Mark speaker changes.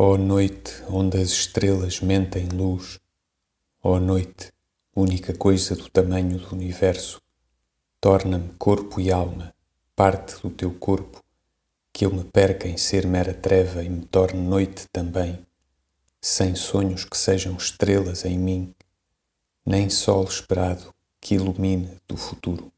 Speaker 1: Ó noite onde as estrelas mentem luz, ó noite, única coisa do tamanho do universo, torna-me corpo e alma, parte do teu corpo, que eu me perca em ser mera treva e me torne noite também, sem sonhos que sejam estrelas em mim, nem sol esperado que ilumine do futuro.